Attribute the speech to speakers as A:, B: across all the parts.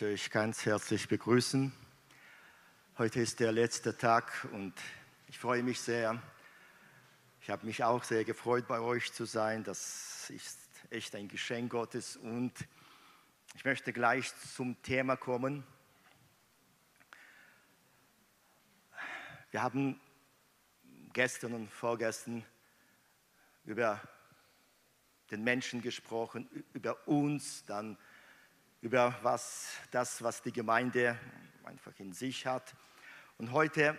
A: möchte euch ganz herzlich begrüßen. Heute ist der letzte Tag und ich freue mich sehr. Ich habe mich auch sehr gefreut, bei euch zu sein. Das ist echt ein Geschenk Gottes und ich möchte gleich zum Thema kommen. Wir haben gestern und vorgestern über den Menschen gesprochen, über uns, dann über was, das, was die Gemeinde einfach in sich hat. Und heute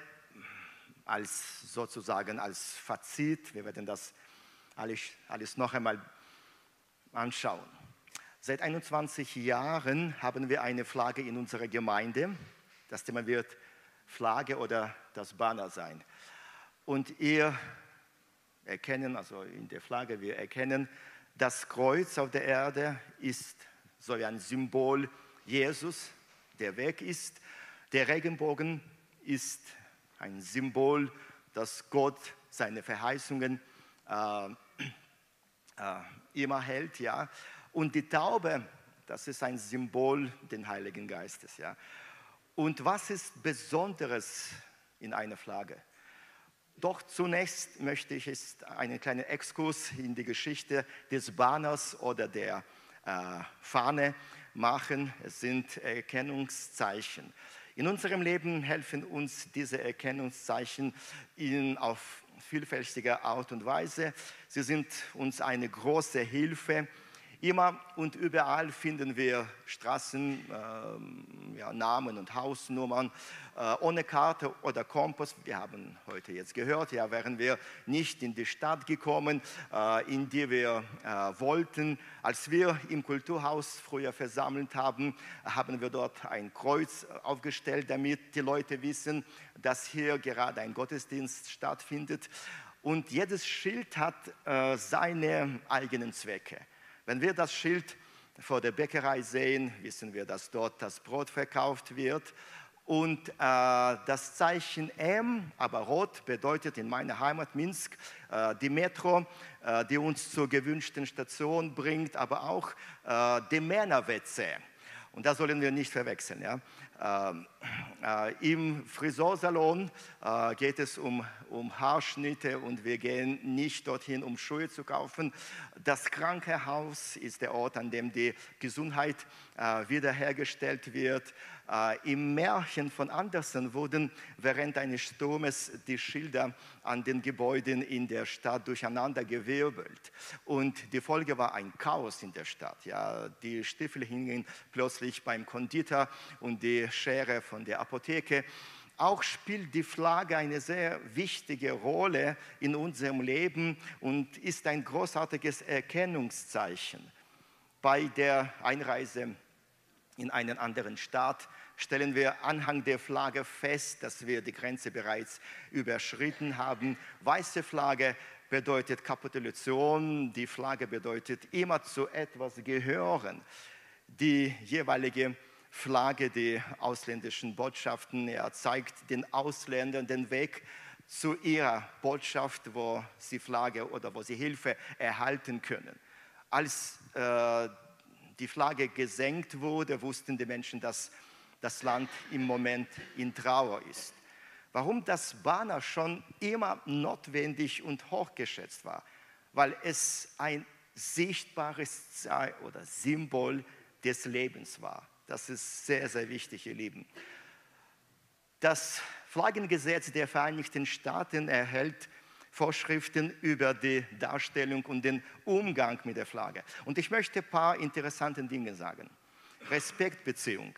A: als sozusagen als Fazit, wir werden das alles, alles noch einmal anschauen. Seit 21 Jahren haben wir eine Flagge in unserer Gemeinde. Das Thema wird Flagge oder das Banner sein. Und ihr erkennen, also in der Flagge, wir erkennen, das Kreuz auf der Erde ist so wie ein Symbol Jesus, der weg ist. Der Regenbogen ist ein Symbol, dass Gott seine Verheißungen äh, äh, immer hält. Ja. Und die Taube, das ist ein Symbol des Heiligen Geistes. Ja. Und was ist Besonderes in einer Flagge? Doch zunächst möchte ich einen kleinen Exkurs in die Geschichte des Banners oder der äh, Fahne machen. Es sind Erkennungszeichen. In unserem Leben helfen uns diese Erkennungszeichen in, auf vielfältige Art und Weise. Sie sind uns eine große Hilfe Immer und überall finden wir Straßen, äh, ja, Namen und Hausnummern äh, ohne Karte oder Kompass. Wir haben heute jetzt gehört, ja, wären wir nicht in die Stadt gekommen, äh, in die wir äh, wollten. Als wir im Kulturhaus früher versammelt haben, haben wir dort ein Kreuz aufgestellt, damit die Leute wissen, dass hier gerade ein Gottesdienst stattfindet. Und jedes Schild hat äh, seine eigenen Zwecke. Wenn wir das Schild vor der Bäckerei sehen, wissen wir, dass dort das Brot verkauft wird. Und äh, das Zeichen M, aber rot, bedeutet in meiner Heimat Minsk äh, die Metro, äh, die uns zur gewünschten Station bringt, aber auch äh, die Männerwetze. Und das sollen wir nicht verwechseln. Ja? Ähm, äh, Im Friseursalon äh, geht es um, um Haarschnitte und wir gehen nicht dorthin, um Schuhe zu kaufen. Das Krankenhaus ist der Ort, an dem die Gesundheit äh, wiederhergestellt wird. Im Märchen von Andersen wurden während eines Sturmes die Schilder an den Gebäuden in der Stadt durcheinandergewirbelt. Und die Folge war ein Chaos in der Stadt. Ja, die Stiefel hingen plötzlich beim Konditor und die Schere von der Apotheke. Auch spielt die Flagge eine sehr wichtige Rolle in unserem Leben und ist ein großartiges Erkennungszeichen. Bei der Einreise in einen anderen Staat stellen wir anhand der Flagge fest, dass wir die Grenze bereits überschritten haben. Weiße Flagge bedeutet Kapitulation, die Flagge bedeutet immer zu etwas gehören. Die jeweilige Flagge, die ausländischen Botschaften. Er zeigt den Ausländern den Weg zu ihrer Botschaft, wo sie Flagge oder wo sie Hilfe erhalten können. Als äh, die Flagge gesenkt wurde, wussten die Menschen, dass das Land im Moment in Trauer ist. Warum das Banner schon immer notwendig und hochgeschätzt war? Weil es ein sichtbares Zeichen oder Symbol des Lebens war. Das ist sehr, sehr wichtig, ihr Lieben. Das Flaggengesetz der Vereinigten Staaten erhält Vorschriften über die Darstellung und den Umgang mit der Flagge. Und ich möchte ein paar interessante Dinge sagen. Respektbeziehung.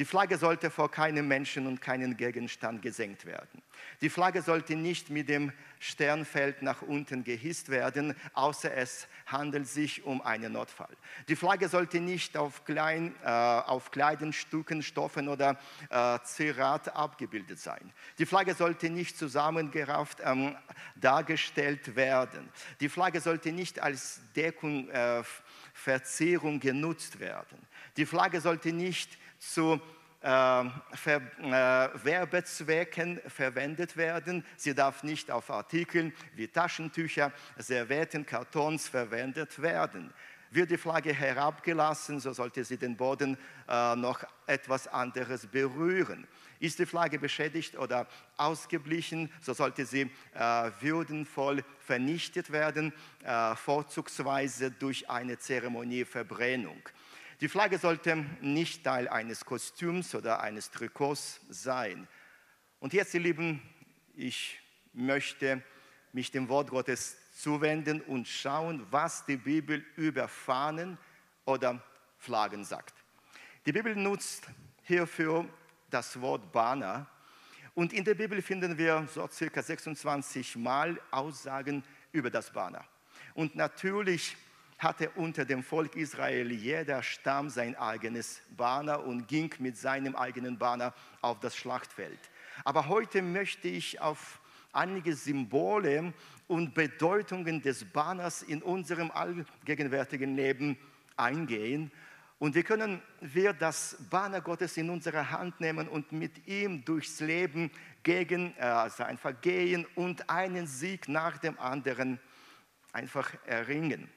A: Die Flagge sollte vor keinem Menschen und keinem Gegenstand gesenkt werden. Die Flagge sollte nicht mit dem Sternfeld nach unten gehisst werden, außer es handelt sich um einen Notfall. Die Flagge sollte nicht auf, klein, äh, auf Kleidungsstücken, Stoffen oder äh, Zierat abgebildet sein. Die Flagge sollte nicht zusammengerafft ähm, dargestellt werden. Die Flagge sollte nicht als Deckung, äh, Verzierung genutzt werden. Die Flagge sollte nicht zu äh, Ver, äh, Werbezwecken verwendet werden. Sie darf nicht auf Artikeln wie Taschentücher, Servietten, Kartons verwendet werden. Wird die Flagge herabgelassen, so sollte sie den Boden äh, noch etwas anderes berühren. Ist die Flagge beschädigt oder ausgeblichen, so sollte sie äh, würdenvoll vernichtet werden, äh, vorzugsweise durch eine Zeremonieverbrennung. Die Flagge sollte nicht Teil eines Kostüms oder eines Trikots sein. Und jetzt, ihr Lieben, ich möchte mich dem Wort Gottes zuwenden und schauen, was die Bibel über Fahnen oder Flaggen sagt. Die Bibel nutzt hierfür das Wort Banner und in der Bibel finden wir so circa 26 Mal Aussagen über das Banner. Und natürlich hatte unter dem Volk Israel jeder Stamm sein eigenes Banner und ging mit seinem eigenen Banner auf das Schlachtfeld. Aber heute möchte ich auf einige Symbole und Bedeutungen des Banners in unserem allgegenwärtigen Leben eingehen. Und wie können wir das Banner Gottes in unsere Hand nehmen und mit ihm durchs Leben gegen äh, sein Vergehen und einen Sieg nach dem anderen einfach erringen.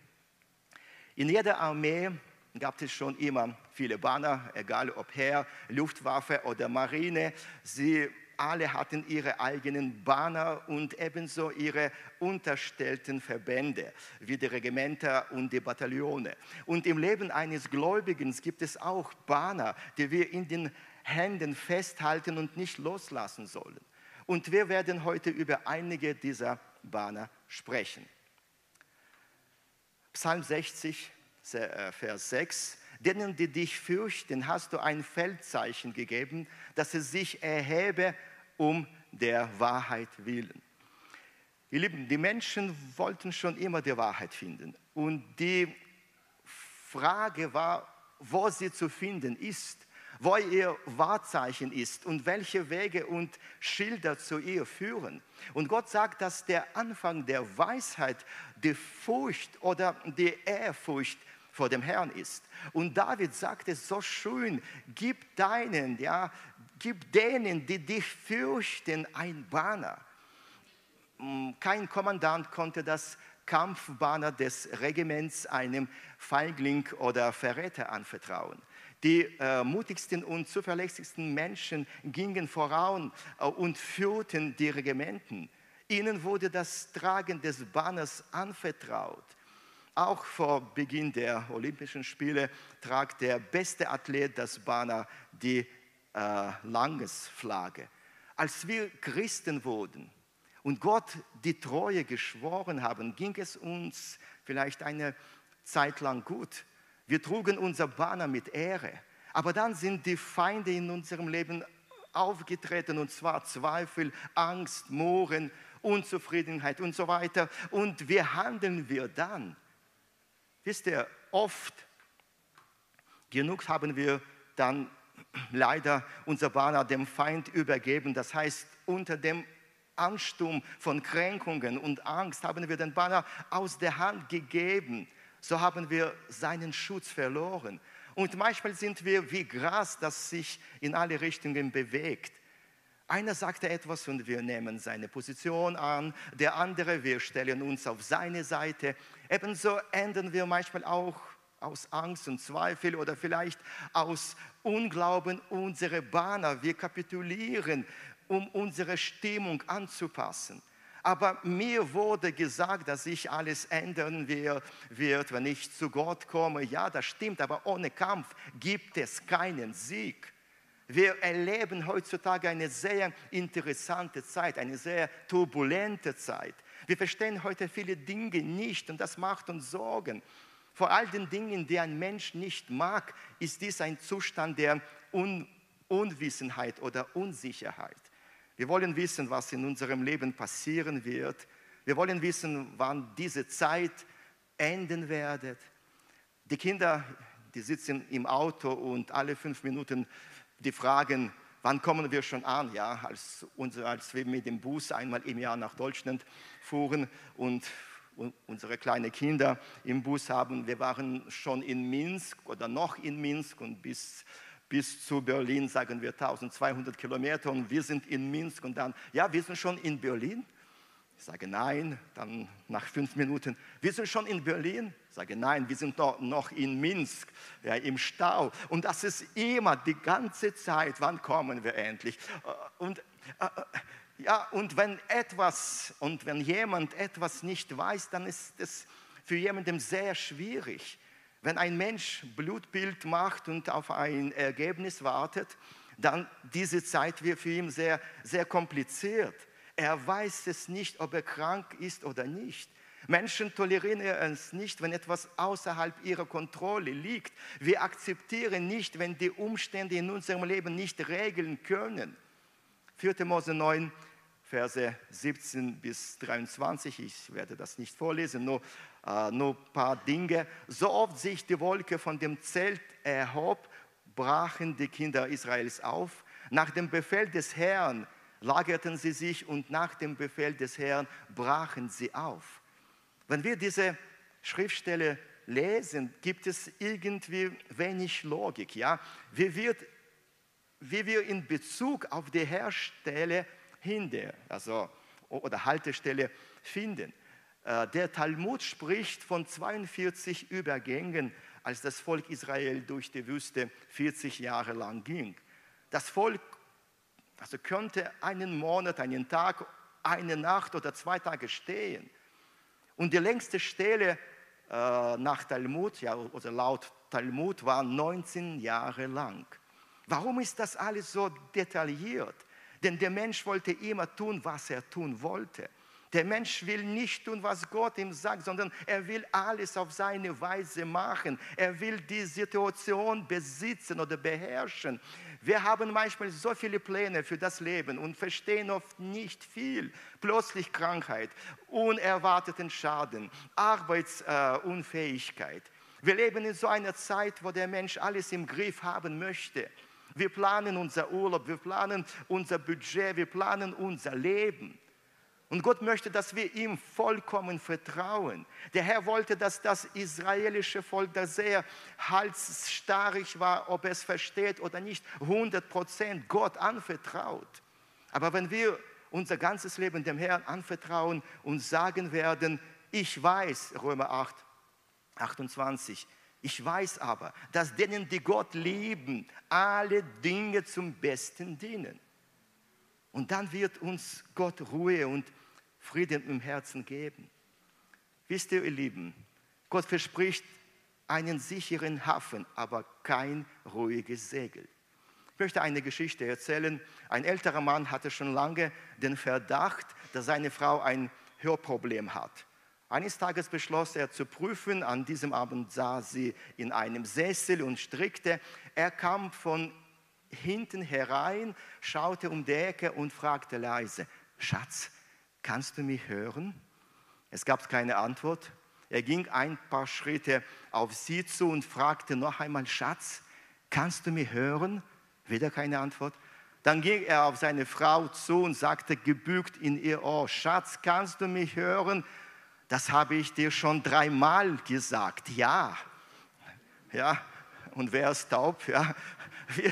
A: In jeder Armee gab es schon immer viele Banner, egal ob Heer, Luftwaffe oder Marine. Sie alle hatten ihre eigenen Banner und ebenso ihre unterstellten Verbände, wie die Regimenter und die Bataillone. Und im Leben eines Gläubigen gibt es auch Banner, die wir in den Händen festhalten und nicht loslassen sollen. Und wir werden heute über einige dieser Banner sprechen. Psalm 60, äh, Vers 6 Denen, die dich fürchten, hast du ein Feldzeichen gegeben, dass es sich erhebe um der Wahrheit willen. Ihr Lieben, die Menschen wollten schon immer die Wahrheit finden. Und die Frage war, wo sie zu finden ist, wo ihr Wahrzeichen ist und welche Wege und Schilder zu ihr führen. Und Gott sagt, dass der Anfang der Weisheit die Furcht oder die Ehrfurcht vor dem Herrn ist. Und David sagt es so schön, gib deinen, ja, gib denen, die dich fürchten, ein Banner. Mm, kein Kommandant konnte das Kampfbanner des Regiments einem Feigling oder Verräter anvertrauen. Die äh, mutigsten und zuverlässigsten Menschen gingen voran äh, und führten die Regimenten. Ihnen wurde das Tragen des Banners anvertraut. Auch vor Beginn der Olympischen Spiele tragt der beste Athlet das Banner, die äh, Langesflagge. Als wir Christen wurden und Gott die Treue geschworen haben, ging es uns vielleicht eine Zeit lang gut. Wir trugen unser Banner mit Ehre. Aber dann sind die Feinde in unserem Leben aufgetreten, und zwar Zweifel, Angst, Mohren, Unzufriedenheit und so weiter. Und wie handeln wir dann? Wisst ihr, oft genug haben wir dann leider unser Banner dem Feind übergeben. Das heißt, unter dem Ansturm von Kränkungen und Angst haben wir den Banner aus der Hand gegeben. So haben wir seinen Schutz verloren. Und manchmal sind wir wie Gras, das sich in alle Richtungen bewegt. Einer sagt etwas und wir nehmen seine Position an, der andere, wir stellen uns auf seine Seite. Ebenso ändern wir manchmal auch aus Angst und Zweifel oder vielleicht aus Unglauben unsere Banner. Wir kapitulieren, um unsere Stimmung anzupassen. Aber mir wurde gesagt, dass sich alles ändern wird, wenn ich zu Gott komme. Ja, das stimmt, aber ohne Kampf gibt es keinen Sieg. Wir erleben heutzutage eine sehr interessante Zeit, eine sehr turbulente Zeit. Wir verstehen heute viele Dinge nicht und das macht uns Sorgen. Vor all den Dingen, die ein Mensch nicht mag, ist dies ein Zustand der Un Unwissenheit oder Unsicherheit. Wir wollen wissen, was in unserem Leben passieren wird. Wir wollen wissen, wann diese Zeit enden wird. Die Kinder, die sitzen im Auto und alle fünf Minuten die fragen, wann kommen wir schon an? Ja, als, als wir mit dem Bus einmal im Jahr nach Deutschland fuhren und unsere kleinen Kinder im Bus haben. Wir waren schon in Minsk oder noch in Minsk und bis, bis zu Berlin, sagen wir 1200 Kilometer und wir sind in Minsk und dann, ja, wir sind schon in Berlin. Sage nein, dann nach fünf Minuten, wir sind schon in Berlin. Sage nein, wir sind noch, in Minsk, ja, im Stau. Und das ist immer die ganze Zeit, wann kommen wir endlich? Äh, und, äh, ja, und wenn etwas und wenn jemand etwas nicht weiß, dann ist es für jemanden sehr schwierig. Wenn ein Mensch Blutbild macht und auf ein Ergebnis wartet, dann diese Zeit wird für ihn sehr, sehr kompliziert. Er weiß es nicht, ob er krank ist oder nicht. Menschen tolerieren es nicht, wenn etwas außerhalb ihrer Kontrolle liegt. Wir akzeptieren nicht, wenn die Umstände in unserem Leben nicht regeln können. 4. Mose 9, Verse 17 bis 23, ich werde das nicht vorlesen, nur, äh, ein paar Dinge. So oft sich die Wolke von dem Zelt erhob, brachen die Kinder Israels auf. Nach dem Befehl des Herrn lagerten sie sich und nach dem Befehl des Herrn brachen sie auf. Wenn wir diese Schriftstelle lesen, gibt es irgendwie wenig Logik. Ja? Wie, wird, wie wir in Bezug auf die Herstelle Hinde, also, oder Haltestelle finden. Äh, der Talmud spricht von 42 Übergängen, als das Volk Israel durch die Wüste 40 Jahre lang ging. Das Volk also könnte einen Monat, einen Tag, eine Nacht oder zwei Tage stehen. Und die längste Stelle äh, nach Talmud, ja, oder laut Talmud, war 19 Jahre lang. Warum ist das alles so detailliert? Denn der Mensch wollte immer tun, was er tun wollte. Der Mensch will nicht tun, was Gott ihm sagt, sondern er will alles auf seine Weise machen. Er will die Situation besitzen oder beherrschen. Wir haben manchmal so viele Pläne für das Leben und verstehen oft nicht viel. Plötzlich Krankheit, unerwarteten Schaden, Arbeitsunfähigkeit. Wir leben in so einer Zeit, wo der Mensch alles im Griff haben möchte. Wir planen unser Urlaub, wir planen unser Budget, wir planen unser Leben. Und Gott möchte, dass wir ihm vollkommen vertrauen. Der Herr wollte, dass das israelische Volk, das sehr halsstarrig war, ob es versteht oder nicht, 100 Prozent Gott anvertraut. Aber wenn wir unser ganzes Leben dem Herrn anvertrauen und sagen werden, ich weiß, Römer 8, 28, ich weiß aber, dass denen, die Gott lieben, alle Dinge zum Besten dienen. Und dann wird uns Gott Ruhe und Frieden im Herzen geben. Wisst ihr, ihr Lieben, Gott verspricht einen sicheren Hafen, aber kein ruhiges Segel. Ich möchte eine Geschichte erzählen. Ein älterer Mann hatte schon lange den Verdacht, dass seine Frau ein Hörproblem hat. Eines Tages beschloss er zu prüfen. An diesem Abend saß sie in einem Sessel und strickte. Er kam von hinten herein, schaute um die Ecke und fragte leise, Schatz, kannst du mich hören? Es gab keine Antwort. Er ging ein paar Schritte auf sie zu und fragte noch einmal, Schatz, kannst du mich hören? Wieder keine Antwort. Dann ging er auf seine Frau zu und sagte gebückt in ihr Ohr, Schatz, kannst du mich hören? Das habe ich dir schon dreimal gesagt. Ja. Ja. Und wer ist taub? Ja. Wir,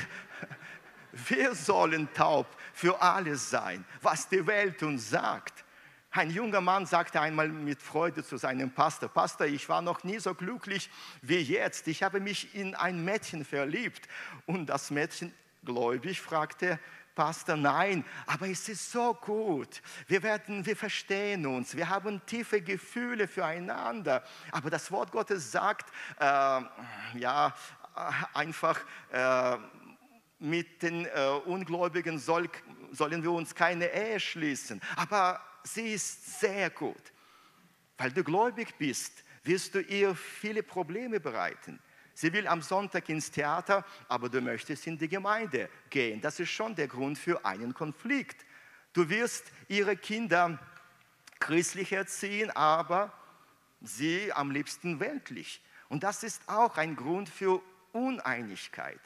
A: wir sollen taub für alles sein, was die Welt uns sagt. Ein junger Mann sagte einmal mit Freude zu seinem Pastor, Pastor, ich war noch nie so glücklich wie jetzt. Ich habe mich in ein Mädchen verliebt. Und das Mädchen, gläubig, fragte, Pastor, nein, aber es ist so gut. Wir, werden, wir verstehen uns, wir haben tiefe Gefühle füreinander. Aber das Wort Gottes sagt, äh, ja, einfach, äh, mit den äh, Ungläubigen soll, sollen wir uns keine Ehe schließen. Aber sie ist sehr gut. Weil du gläubig bist, wirst du ihr viele Probleme bereiten. Sie will am Sonntag ins Theater, aber du möchtest in die Gemeinde gehen. Das ist schon der Grund für einen Konflikt. Du wirst ihre Kinder christlich erziehen, aber sie am liebsten weltlich. Und das ist auch ein Grund für Uneinigkeit.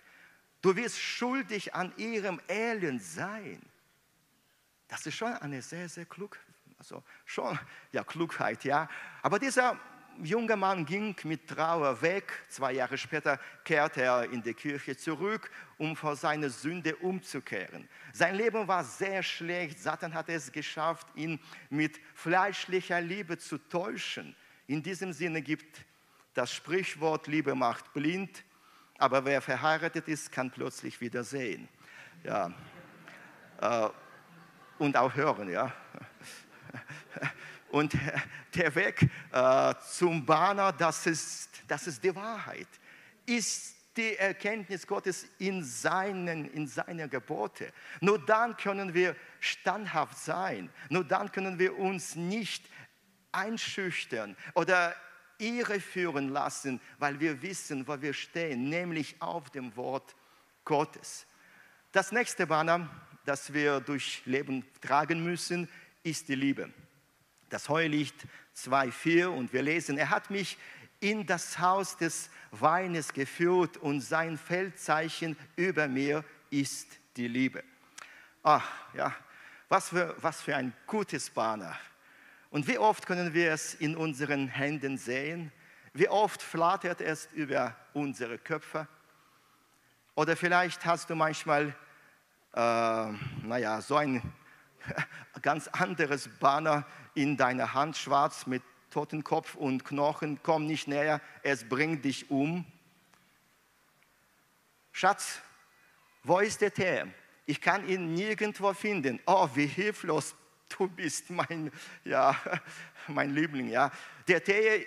A: Du wirst schuldig an ihrem Elend sein. Das ist schon eine sehr, sehr klug, also schon, ja, Klugheit, ja. Aber dieser junger Mann ging mit Trauer weg. Zwei Jahre später kehrte er in die Kirche zurück, um vor seiner Sünde umzukehren. Sein Leben war sehr schlecht. Satan hatte es geschafft, ihn mit fleischlicher Liebe zu täuschen. In diesem Sinne gibt das Sprichwort, Liebe macht blind, aber wer verheiratet ist, kann plötzlich wieder sehen. Ja. Äh, und auch hören, ja. Und der Weg äh, zum Banner, das ist, das ist die Wahrheit, ist die Erkenntnis Gottes in seinen, in seiner Gebote. Nur dann können wir standhaft sein. Nur dann können wir uns nicht einschüchtern oder irreführen lassen, weil wir wissen, wo wir stehen, nämlich auf dem Wort Gottes. Das nächste Banner, das wir durch Leben tragen müssen, ist die Liebe. Das Heulicht 2,4 und wir lesen, er hat mich in das Haus des Weines geführt und sein Feldzeichen über mir ist die Liebe. Ach ja, was für, was für ein gutes Banner. Und wie oft können wir es in unseren Händen sehen? Wie oft flattert es über unsere Köpfe? Oder vielleicht hast du manchmal, äh, naja, so ein ganz anderes Banner in deiner Hand, schwarz mit Totenkopf und Knochen. Komm nicht näher, es bringt dich um. Schatz, wo ist der Tee? Ich kann ihn nirgendwo finden. Oh, wie hilflos du bist, mein, ja, mein Liebling. Ja. Der Tee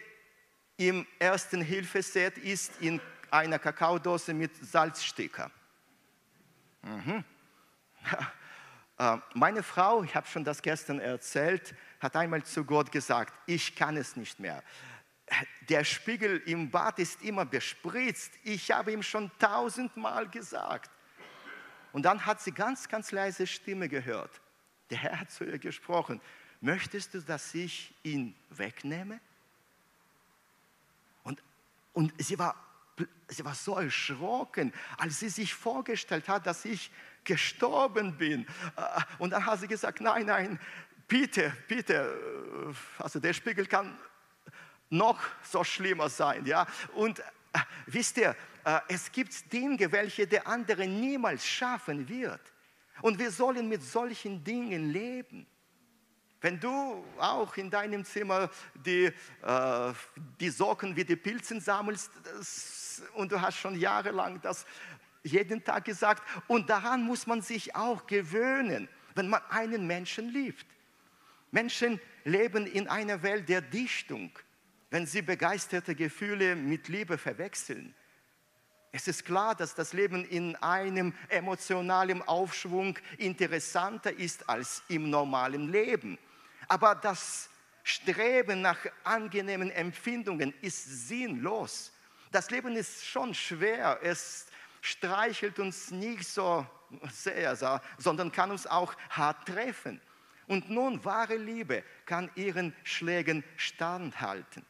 A: im ersten Hilfeset ist in einer Kakaodose mit Salzsticker. Mhm. meine Frau, ich habe schon das gestern erzählt, hat einmal zu Gott gesagt, ich kann es nicht mehr. Der Spiegel im Bad ist immer bespritzt. Ich habe ihm schon tausendmal gesagt. Und dann hat sie ganz, ganz leise Stimme gehört. Der Herr hat zu ihr gesprochen, möchtest du, dass ich ihn wegnehme? Und, und sie, war, sie war so erschrocken, als sie sich vorgestellt hat, dass ich gestorben bin. Äh, und dann hat sie gesagt, nein, nein, bitte, bitte, äh, also der Spiegel kann noch so schlimmer sein. Ja? Und äh, wisst ihr, es gibt Dinge, welche der andere niemals schaffen wird. Und wir sollen mit solchen Dingen leben. Wenn du auch in deinem Zimmer die, äh, die Socken wie die Pilzen sammelst das, und du hast schon jahrelang das jeden Tag gesagt, und daran muss man sich auch gewöhnen, wenn man einen Menschen liebt. Menschen leben in einer Welt der Dichtung, wenn sie begeisterte Gefühle mit Liebe verwechseln. Es ist klar, dass das Leben in einem emotionalen Aufschwung interessanter ist als im normalen Leben. Aber das Streben nach angenehmen Empfindungen ist sinnlos. Das Leben ist schon schwer. Es streichelt uns nicht so sehr, sondern kann uns auch hart treffen. Und nun, wahre Liebe kann ihren Schlägen standhalten.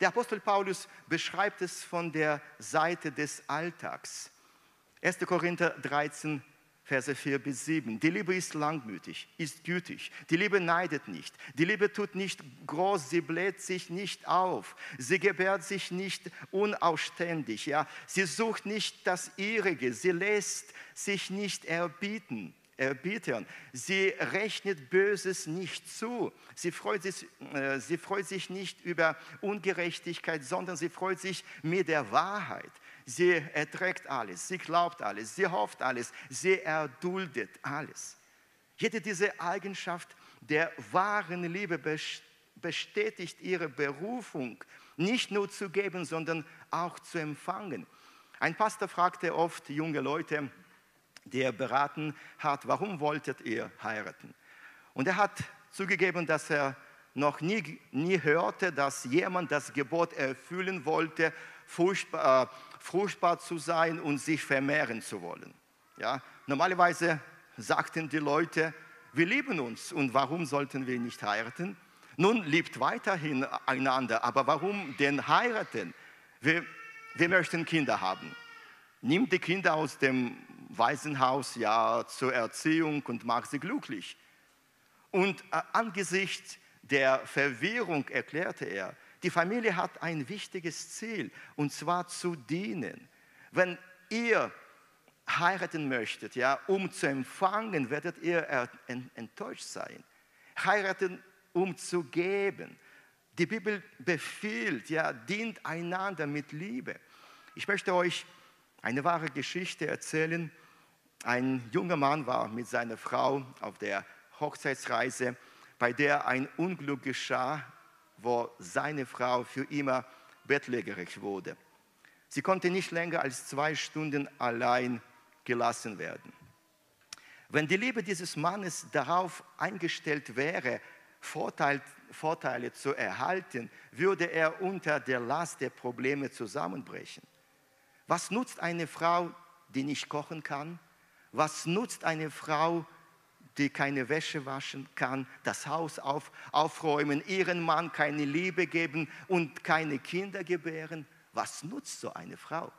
A: Der Apostel Paulus beschreibt es von der Seite des Alltags. 1. Korinther 13, Verse 4 bis 7. Die Liebe ist langmütig, ist gütig. Die Liebe neidet nicht. Die Liebe tut nicht groß, sie bläht sich nicht auf. Sie gebärt sich nicht unausständig. Ja? Sie sucht nicht das Ihrige. Sie lässt sich nicht erbieten erbittern. Sie rechnet Böses nicht zu. Sie freut, sich, äh, sie freut sich nicht über Ungerechtigkeit, sondern sie freut sich mit der Wahrheit. Sie erträgt alles, sie glaubt alles, sie hofft alles, sie erduldet alles. Jede diese Eigenschaft der wahren Liebe bestätigt ihre Berufung, nicht nur zu geben, sondern auch zu empfangen. Ein Pastor fragte oft junge Leute, der beraten hat, warum wolltet ihr heiraten? Und er hat zugegeben, dass er noch nie, nie hörte, dass jemand das Gebot erfüllen wollte, furchtbar, äh, fruchtbar zu sein und sich vermehren zu wollen. Ja? Normalerweise sagten die Leute, wir lieben uns und warum sollten wir nicht heiraten? Nun liebt weiterhin einander, aber warum denn heiraten? Wir, wir möchten Kinder haben. Nimmt die Kinder aus dem Waisenhaus ja zur Erziehung und macht sie glücklich. Und äh, angesichts der Verwirrung erklärte er, Die Familie hat ein wichtiges Ziel, und zwar zu dienen. Wenn ihr heiraten möchtet, ja, um zu empfangen, werdet ihr enttäuscht sein. Heiraten, um zu geben. Die Bibel befiehlt, ja, dient einander mit Liebe. Ich möchte euch eine wahre Geschichte erzählen. Ein junger Mann war mit seiner Frau auf der Hochzeitsreise, bei der ein Unglück geschah, wo seine Frau für immer bettlägerig wurde. Sie konnte nicht länger als zwei Stunden allein gelassen werden. Wenn die Liebe dieses Mannes darauf eingestellt wäre, Vorteil, Vorteile zu erhalten, würde er unter der Last der Probleme zusammenbrechen. Was nutzt eine Frau, die nicht kochen kann? Was nutzt eine Frau, die keine Wäsche waschen kann, das Haus auf, aufräumen, ihren Mann keine Liebe geben und keine Kinder gebären? Was nutzt so eine Frau?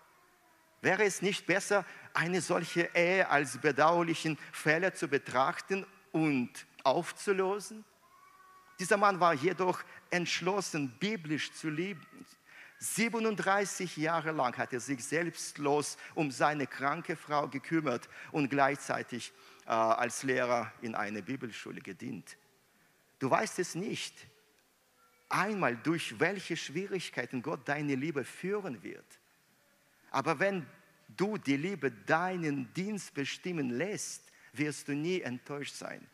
A: Wäre es nicht besser, eine solche Ehe als bedauerlichen Fehler zu betrachten und aufzulösen? Dieser Mann war jedoch entschlossen, biblisch zu leben. 37 Jahre lang hat er sich selbstlos um seine kranke Frau gekümmert und gleichzeitig als Lehrer in einer Bibelschule gedient. Du weißt es nicht, einmal durch welche Schwierigkeiten Gott deine Liebe führen wird. Aber wenn du die Liebe deinen Dienst bestimmen lässt, wirst du nie enttäuscht sein.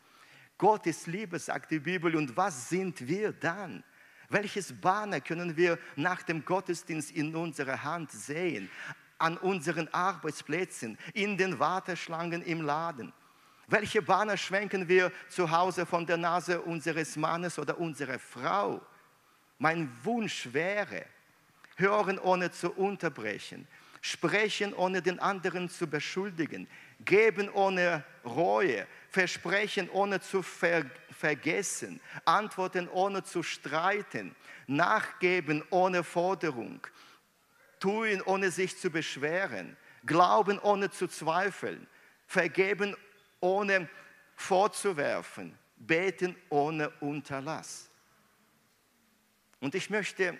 A: Gott ist Liebe, sagt die Bibel, und was sind wir dann? Welches Banner können wir nach dem Gottesdienst in unserer Hand sehen? An unseren Arbeitsplätzen, in den Warteschlangen im Laden? Welche Banner schwenken wir zu Hause von der Nase unseres Mannes oder unserer Frau? Mein Wunsch wäre, hören ohne zu unterbrechen, sprechen ohne den anderen zu beschuldigen, geben ohne Reue, versprechen ohne zu ver vergessen, antworten ohne zu streiten, nachgeben ohne Forderung, tun ohne sich zu beschweren, glauben ohne zu zweifeln, vergeben ohne vorzuwerfen, beten ohne Unterlass. Und ich möchte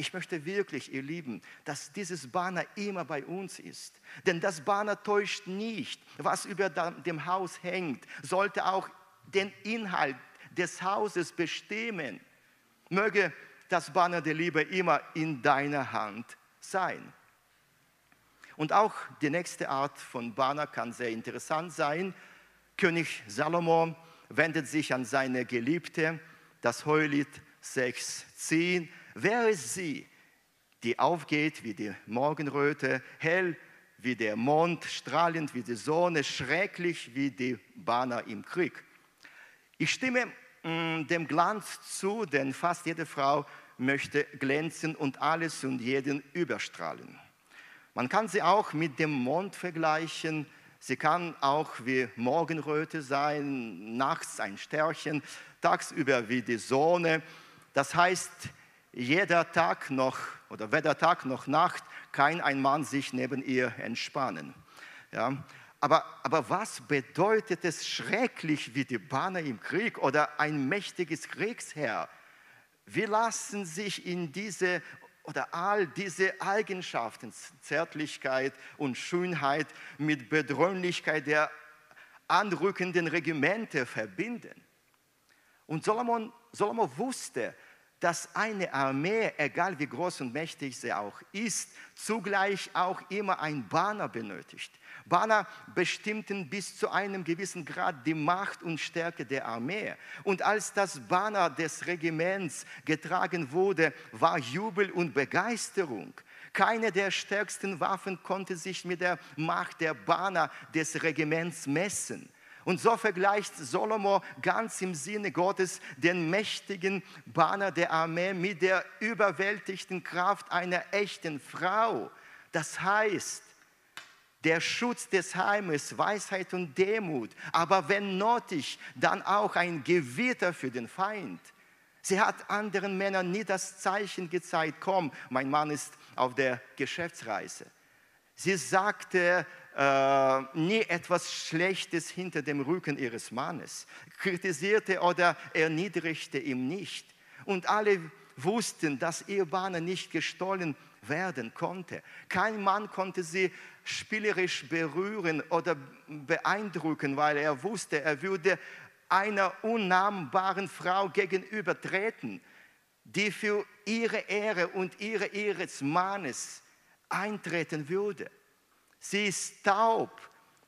A: ich möchte wirklich, ihr Lieben, dass dieses Banner immer bei uns ist. Denn das Banner täuscht nicht. Was über dem Haus hängt, sollte auch den Inhalt des Hauses bestimmen. Möge das Banner der Liebe immer in deiner Hand sein. Und auch die nächste Art von Banner kann sehr interessant sein. König Salomo wendet sich an seine Geliebte, das Heulied 6,10. Wer ist sie, die aufgeht wie die Morgenröte, hell wie der Mond, strahlend wie die Sonne, schrecklich wie die Banner im Krieg? Ich stimme mm, dem Glanz zu, denn fast jede Frau möchte glänzen und alles und jeden überstrahlen. Man kann sie auch mit dem Mond vergleichen. Sie kann auch wie Morgenröte sein, nachts ein Sternchen, tagsüber wie die Sonne. Das heißt, jeder Tag noch oder weder Tag noch Nacht kann ein Mann sich neben ihr entspannen. Ja? Aber, aber was bedeutet es schrecklich wie die Banner im Krieg oder ein mächtiges Kriegsherr? Wir lassen sich in diese oder all diese Eigenschaften, Zärtlichkeit und Schönheit mit Bedrohlichkeit der anrückenden Regimente verbinden. Und Solomon, Solomon wusste, dass eine Armee, egal wie groß und mächtig sie auch ist, zugleich auch immer ein Banner benötigt. Banner bestimmten bis zu einem gewissen Grad die Macht und Stärke der Armee. Und als das Banner des Regiments getragen wurde, war Jubel und Begeisterung. Keine der stärksten Waffen konnte sich mit der Macht der Banner des Regiments messen. Und so vergleicht Solomo ganz im Sinne Gottes den mächtigen Banner der Armee mit der überwältigten Kraft einer echten Frau. Das heißt, der Schutz des Heimes, Weisheit und Demut, aber wenn nötig, dann auch ein Gewitter für den Feind. Sie hat anderen Männern nie das Zeichen gezeigt, komm, mein Mann ist auf der Geschäftsreise. Sie sagte äh, nie etwas Schlechtes hinter dem Rücken ihres Mannes, kritisierte oder erniedrigte ihn nicht. Und alle wussten, dass ihr Banner nicht gestohlen werden konnte. Kein Mann konnte sie spielerisch berühren oder beeindrucken, weil er wusste, er würde einer unnahmbaren Frau gegenübertreten, die für ihre Ehre und ihre Ehre des Mannes eintreten würde. Sie ist taub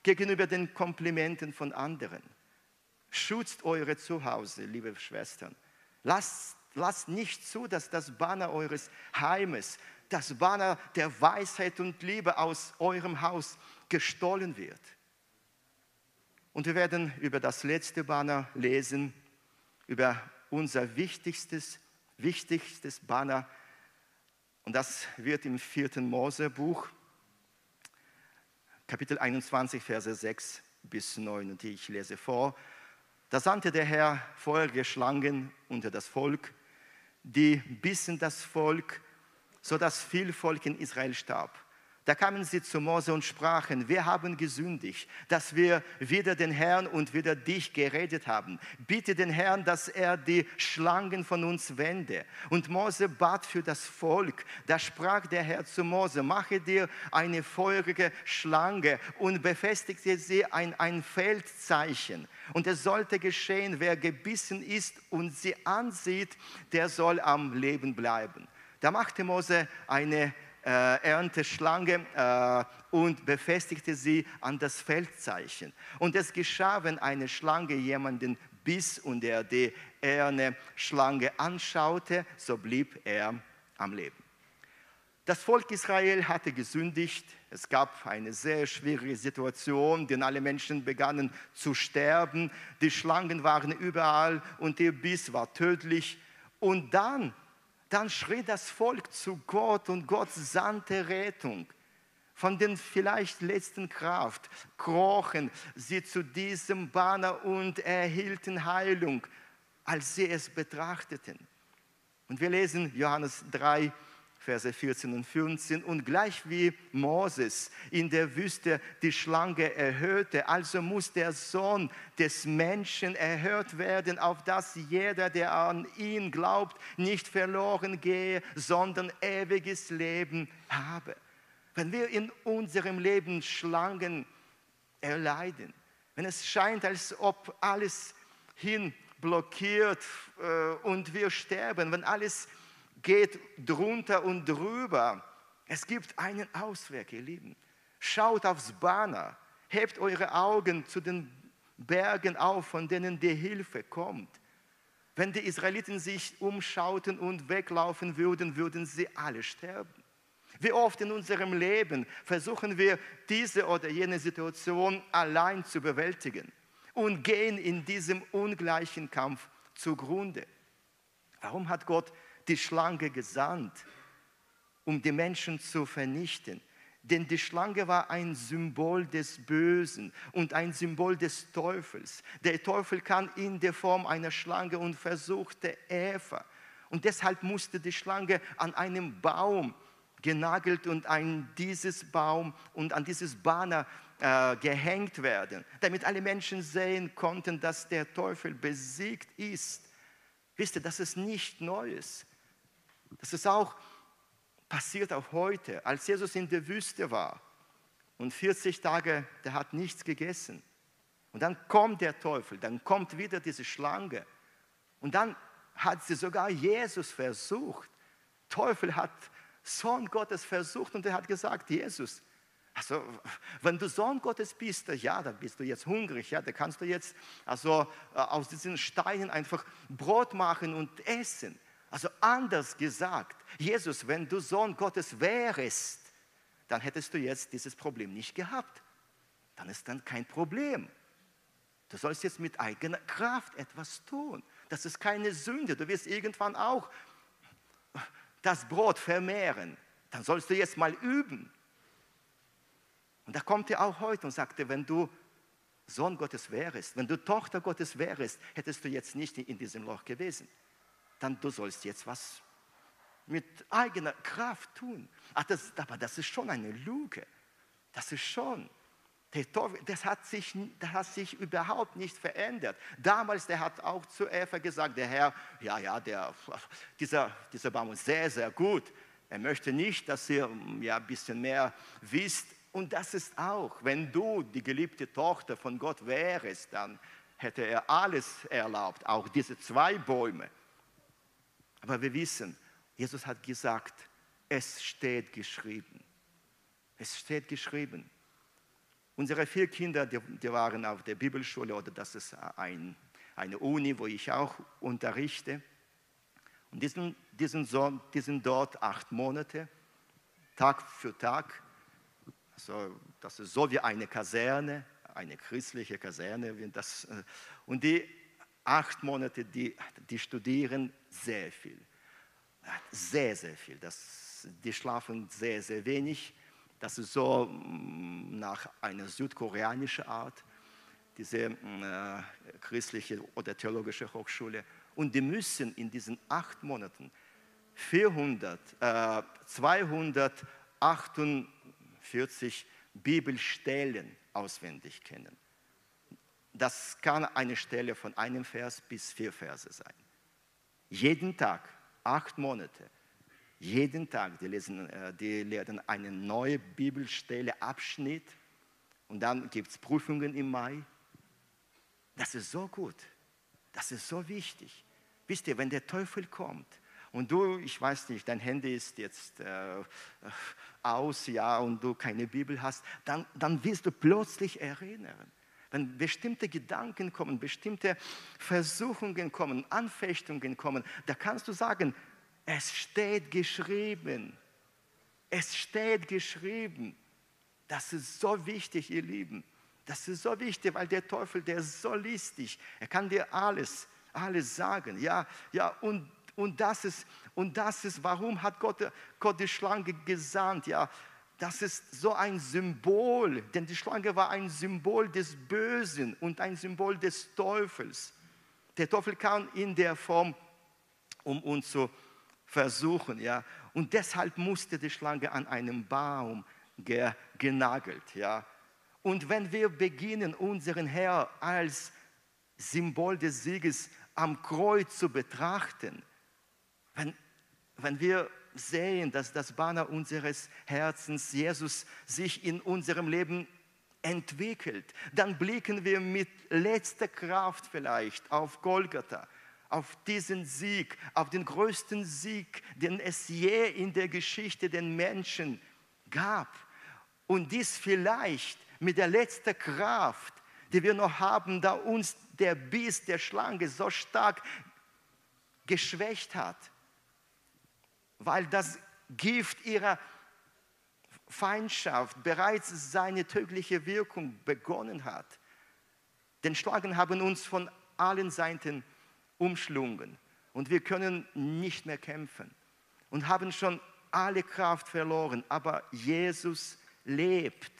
A: gegenüber den Komplimenten von anderen. Schützt eure Zuhause, liebe Schwestern. Lasst, lasst nicht zu, dass das Banner eures Heimes, das Banner der Weisheit und Liebe aus eurem Haus gestohlen wird. Und wir werden über das letzte Banner lesen, über unser wichtigstes, wichtigstes Banner. Und das wird im vierten Mosebuch, Kapitel 21, Verse 6 bis 9. Und ich lese vor. Da sandte der Herr feurige Schlangen unter das Volk, die bissen das Volk, sodass viel Volk in Israel starb. Da kamen sie zu Mose und sprachen, wir haben gesündigt, dass wir wieder den Herrn und wieder dich geredet haben. Bitte den Herrn, dass er die Schlangen von uns wende. Und Mose bat für das Volk. Da sprach der Herr zu Mose, mache dir eine feurige Schlange und befestigte sie ein, ein Feldzeichen. Und es sollte geschehen, wer gebissen ist und sie ansieht, der soll am Leben bleiben. Da machte Mose eine Ernteschlange äh, und befestigte sie an das Feldzeichen. Und es geschah, wenn eine Schlange jemanden biss und er die Erne-Schlange anschaute, so blieb er am Leben. Das Volk Israel hatte gesündigt. Es gab eine sehr schwierige Situation, denn alle Menschen begannen zu sterben. Die Schlangen waren überall und der Biss war tödlich. Und dann dann schrie das Volk zu Gott und Gott sandte Rettung. Von den vielleicht letzten Kraft krochen sie zu diesem Banner und erhielten Heilung, als sie es betrachteten. Und wir lesen Johannes 3, Verse 14 und 15. Und gleich wie Moses in der Wüste die Schlange erhöhte, also muss der Sohn des Menschen erhört werden, auf dass jeder, der an ihn glaubt, nicht verloren gehe, sondern ewiges Leben habe. Wenn wir in unserem Leben Schlangen erleiden, wenn es scheint, als ob alles hin blockiert äh, und wir sterben, wenn alles geht drunter und drüber. Es gibt einen Ausweg, ihr Lieben. Schaut aufs Banner, hebt eure Augen zu den Bergen auf, von denen die Hilfe kommt. Wenn die Israeliten sich umschauten und weglaufen würden, würden sie alle sterben. Wie oft in unserem Leben versuchen wir diese oder jene Situation allein zu bewältigen und gehen in diesem ungleichen Kampf zugrunde. Warum hat Gott die Schlange gesandt, um die Menschen zu vernichten. Denn die Schlange war ein Symbol des Bösen und ein Symbol des Teufels. Der Teufel kam in der Form einer Schlange und versuchte Eva. Und deshalb musste die Schlange an einem Baum genagelt und an dieses Baum und an dieses Banner äh, gehängt werden, damit alle Menschen sehen konnten, dass der Teufel besiegt ist. Wisst ihr, das ist nicht Neues. Das ist auch passiert auch heute, als Jesus in der Wüste war und 40 Tage, der hat nichts gegessen. Und dann kommt der Teufel, dann kommt wieder diese Schlange. Und dann hat sie sogar Jesus versucht. Teufel hat Sohn Gottes versucht und er hat gesagt, Jesus, also wenn du Sohn Gottes bist, ja, dann bist du jetzt hungrig, ja, da kannst du jetzt also äh, aus diesen Steinen einfach Brot machen und essen. Also anders gesagt, Jesus, wenn du Sohn Gottes wärst, dann hättest du jetzt dieses Problem nicht gehabt. Dann ist dann kein Problem. Du sollst jetzt mit eigener Kraft etwas tun. Das ist keine Sünde. Du wirst irgendwann auch das Brot vermehren. Dann sollst du jetzt mal üben. Und da kommt er auch heute und sagte, wenn du Sohn Gottes wärst, wenn du Tochter Gottes wärst, hättest du jetzt nicht in diesem Loch gewesen dann du sollst jetzt was mit eigener Kraft tun. Ach, das, aber das ist schon eine Lüge. Das ist schon. das hat, sich, das hat sich überhaupt nicht verändert. Damals, der hat auch zu Eva gesagt, der Herr, ja, ja, der, dieser, dieser Baum ist sehr, sehr gut. Er möchte nicht, dass ihr ja, ein bisschen mehr wisst. Und das ist auch, wenn du die geliebte Tochter von Gott wärst, dann hätte er alles erlaubt, auch diese zwei Bäume. Aber wir wissen, Jesus hat gesagt, es steht geschrieben. Es steht geschrieben. Unsere vier Kinder, die, die waren auf der Bibelschule oder das ist ein, eine Uni, wo ich auch unterrichte. Und die sind, die, sind so, die sind dort acht Monate, Tag für Tag. Also das ist so wie eine Kaserne, eine christliche Kaserne. Das, äh, und die acht Monate, die, die studieren sehr viel. Sehr, sehr viel. Das, die schlafen sehr, sehr wenig. Das ist so mm, nach einer südkoreanischen Art, diese mm, äh, christliche oder theologische Hochschule. Und die müssen in diesen acht Monaten 400, äh, 248 Bibelstellen auswendig kennen. Das kann eine Stelle von einem Vers bis vier Verse sein. Jeden Tag, acht Monate jeden Tag, die, lesen, äh, die lernen eine neue Bibelstelle, Abschnitt und dann gibt es Prüfungen im Mai. Das ist so gut. Das ist so wichtig. Wisst ihr, wenn der Teufel kommt und du, ich weiß nicht, dein Handy ist jetzt äh, aus, ja, und du keine Bibel hast, dann, dann wirst du plötzlich erinnern. Wenn bestimmte Gedanken kommen, bestimmte Versuchungen kommen, Anfechtungen kommen, da kannst du sagen, es steht geschrieben. Es steht geschrieben. Das ist so wichtig, ihr Lieben. Das ist so wichtig, weil der Teufel, der ist so listig. Er kann dir alles, alles sagen. Ja, ja, und, und, das ist, und das ist, warum hat Gott, Gott die Schlange gesandt? Ja, das ist so ein Symbol, denn die Schlange war ein Symbol des Bösen und ein Symbol des Teufels. Der Teufel kam in der Form, um uns zu versuchen. Ja? Und deshalb musste die Schlange an einem Baum genagelt. Ja? Und wenn wir beginnen, unseren Herr als Symbol des Sieges am Kreuz zu betrachten, wenn, wenn wir sehen, dass das Banner unseres Herzens, Jesus, sich in unserem Leben entwickelt, dann blicken wir mit letzter Kraft vielleicht auf Golgatha auf diesen Sieg, auf den größten Sieg, den es je in der Geschichte den Menschen gab. Und dies vielleicht mit der letzten Kraft, die wir noch haben, da uns der Biss der Schlange so stark geschwächt hat, weil das Gift ihrer Feindschaft bereits seine tödliche Wirkung begonnen hat. Denn Schlangen haben uns von allen Seiten umschlungen und wir können nicht mehr kämpfen und haben schon alle Kraft verloren, aber Jesus lebt.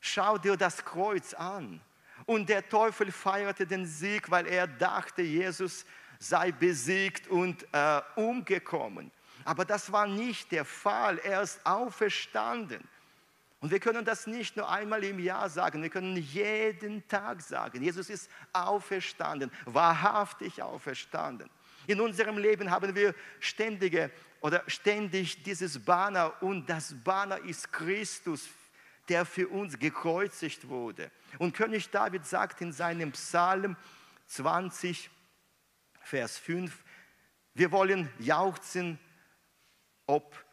A: Schau dir das Kreuz an. Und der Teufel feierte den Sieg, weil er dachte, Jesus sei besiegt und äh, umgekommen. Aber das war nicht der Fall. Er ist auferstanden. Und wir können das nicht nur einmal im Jahr sagen, wir können jeden Tag sagen, Jesus ist auferstanden, wahrhaftig auferstanden. In unserem Leben haben wir ständige oder ständig dieses Banner und das Banner ist Christus, der für uns gekreuzigt wurde. Und König David sagt in seinem Psalm 20, Vers 5, wir wollen jauchzen ob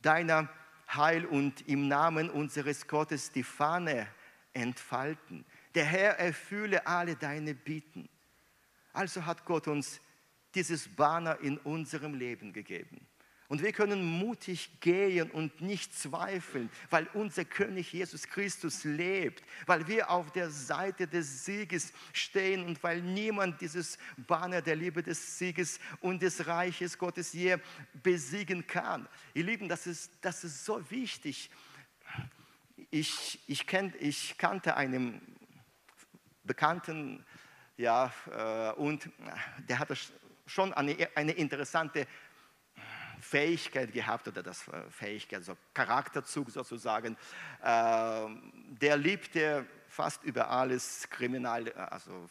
A: deiner Heil und im Namen unseres Gottes die Fahne entfalten. Der Herr erfülle alle deine Bitten. Also hat Gott uns dieses Banner in unserem Leben gegeben. Und wir können mutig gehen und nicht zweifeln, weil unser König Jesus Christus lebt, weil wir auf der Seite des Sieges stehen und weil niemand dieses Banner der Liebe des Sieges und des Reiches Gottes je besiegen kann. Ihr Lieben, das ist, das ist so wichtig. Ich, ich, kenn, ich kannte einen Bekannten, ja, äh, und der hatte schon eine, eine interessante Fähigkeit gehabt oder das äh, Fähigkeit, also Charakterzug sozusagen. Äh, der liebte fast über alles Kriminal, also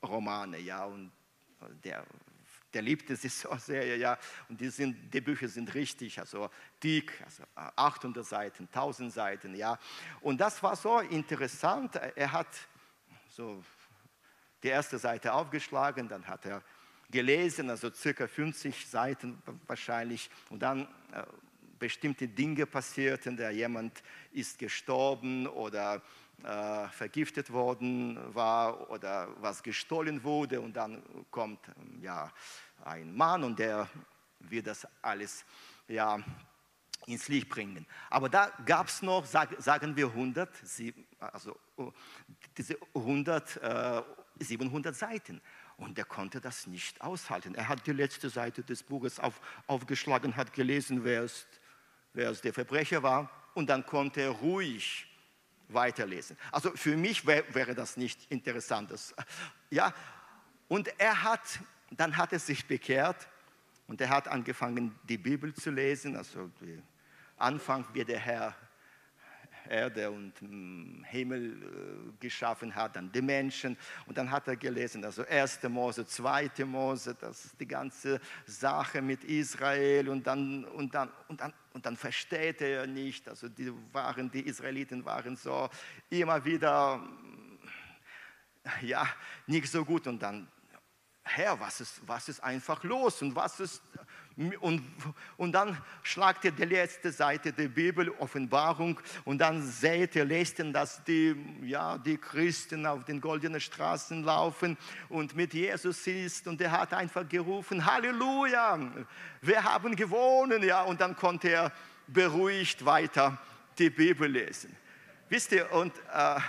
A: Romane, ja, und der der liebte sie so sehr, ja, und die, sind, die Bücher sind richtig, also dick, also 800 Seiten, 1000 Seiten, ja. Und das war so interessant. Er hat so die erste Seite aufgeschlagen, dann hat er gelesen, also circa 50 Seiten wahrscheinlich, und dann äh, bestimmte Dinge passierten, da jemand ist gestorben oder äh, vergiftet worden war oder was gestohlen wurde und dann kommt ja ein Mann und der wird das alles ja ins Licht bringen. Aber da gab es noch, sag, sagen wir 100, also oh, diese 100, äh, 700 Seiten. Und er konnte das nicht aushalten. Er hat die letzte Seite des Buches auf, aufgeschlagen, hat gelesen, wer es, wer es der Verbrecher war. Und dann konnte er ruhig weiterlesen. Also für mich wär, wäre das nicht interessant. Ja? Und er hat, dann hat er sich bekehrt und er hat angefangen, die Bibel zu lesen. Also Anfang, wie der Herr Erde und Himmel äh, geschaffen hat, dann die Menschen. Und dann hat er gelesen, also 1. Mose, 2. Mose, das die ganze Sache mit Israel. Und dann, und dann, und dann, und dann versteht er nicht. Also die, waren, die Israeliten waren so immer wieder, ja, nicht so gut. Und dann Herr, was ist, was ist einfach los und was ist und, und dann schlagt ihr die letzte Seite der Bibel, Offenbarung, und dann seht ihr, lest ihr, dass die, ja, die Christen auf den goldenen Straßen laufen und mit Jesus ist. Und er hat einfach gerufen, Halleluja, wir haben gewonnen. Ja, und dann konnte er beruhigt weiter die Bibel lesen. Wisst ihr, und, äh,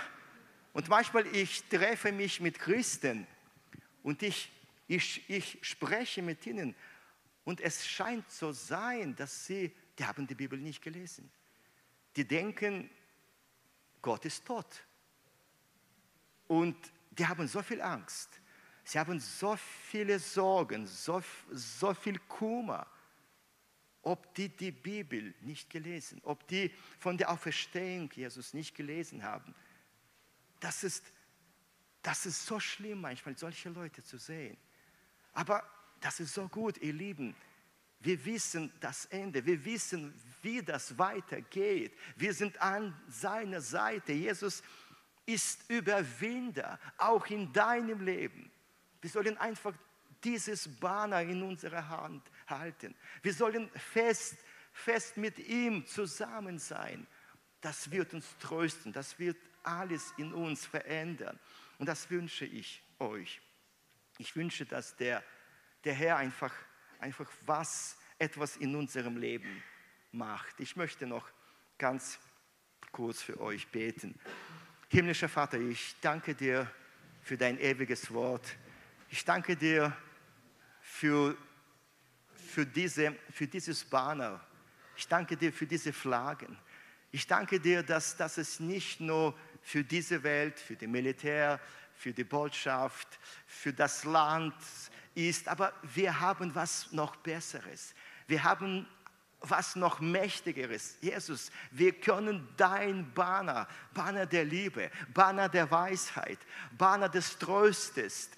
A: und manchmal ich treffe mich mit Christen und ich, ich, ich spreche mit ihnen und es scheint so sein, dass sie, die haben die Bibel nicht gelesen. Die denken, Gott ist tot. Und die haben so viel Angst. Sie haben so viele Sorgen, so, so viel Kummer. Ob die die Bibel nicht gelesen, ob die von der Auferstehung Jesus nicht gelesen haben. Das ist, das ist so schlimm manchmal, solche Leute zu sehen. Aber das ist so gut, ihr Lieben. Wir wissen das Ende, wir wissen, wie das weitergeht. Wir sind an seiner Seite. Jesus ist Überwinder, auch in deinem Leben. Wir sollen einfach dieses Banner in unserer Hand halten. Wir sollen fest, fest mit ihm zusammen sein. Das wird uns trösten, das wird alles in uns verändern. Und das wünsche ich euch. Ich wünsche, dass der der Herr einfach, einfach was, etwas in unserem Leben macht. Ich möchte noch ganz kurz für euch beten. Himmlischer Vater, ich danke dir für dein ewiges Wort. Ich danke dir für, für, diese, für dieses Banner. Ich danke dir für diese Flaggen. Ich danke dir, dass, dass es nicht nur für diese Welt, für die Militär, für die Botschaft, für das Land, ist, aber wir haben was noch Besseres. Wir haben was noch Mächtigeres. Jesus, wir können dein Banner, Banner der Liebe, Banner der Weisheit, Banner des Tröstes,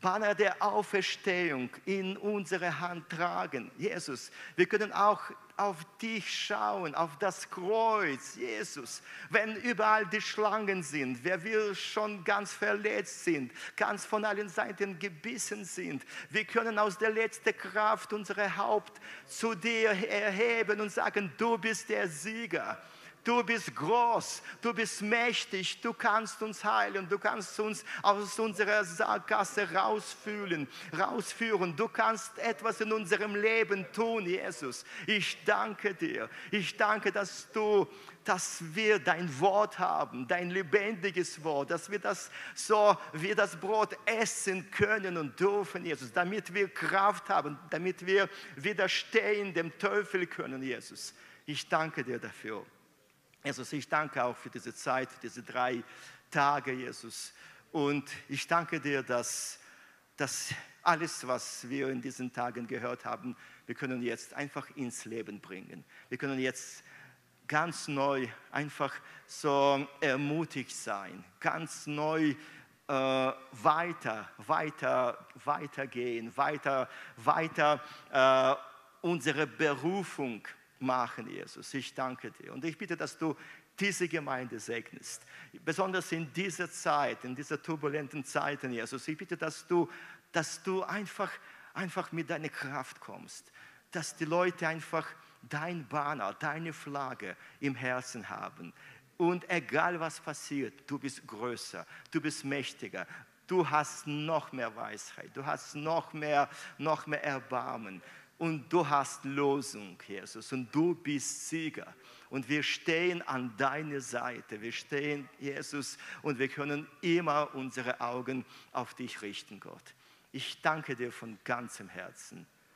A: Banner der Auferstehung in unsere Hand tragen. Jesus, wir können auch auf dich schauen, auf das Kreuz, Jesus. Wenn überall die Schlangen sind, wer wir schon ganz verletzt sind, ganz von allen Seiten gebissen sind, wir können aus der letzten Kraft unsere Haupt zu dir erheben und sagen, du bist der Sieger. Du bist groß, du bist mächtig, du kannst uns heilen, du kannst uns aus unserer Sackgasse rausfühlen, rausführen. Du kannst etwas in unserem Leben tun, Jesus. Ich danke dir. Ich danke, dass du dass wir dein Wort haben, dein lebendiges Wort, dass wir das so wie das Brot essen können und dürfen, Jesus, damit wir Kraft haben, damit wir widerstehen dem Teufel können, Jesus. Ich danke dir dafür. Jesus, ich danke auch für diese Zeit, für diese drei Tage, Jesus. Und ich danke dir, dass, dass alles, was wir in diesen Tagen gehört haben, wir können jetzt einfach ins Leben bringen. Wir können jetzt ganz neu einfach so ermutigt sein, ganz neu äh, weiter, weiter, weitergehen, weiter, weiter äh, unsere Berufung machen, Jesus. Ich danke dir. Und ich bitte, dass du diese Gemeinde segnest. Besonders in dieser Zeit, in dieser turbulenten Zeiten, Jesus. Ich bitte, dass du, dass du einfach, einfach mit deiner Kraft kommst. Dass die Leute einfach dein Banner, deine Flagge im Herzen haben. Und egal was passiert, du bist größer, du bist mächtiger, du hast noch mehr Weisheit, du hast noch mehr, noch mehr Erbarmen und du hast Losung, Jesus, und du bist Sieger. Und wir stehen an deiner Seite, wir stehen, Jesus, und wir können immer unsere Augen auf dich richten, Gott. Ich danke dir von ganzem Herzen.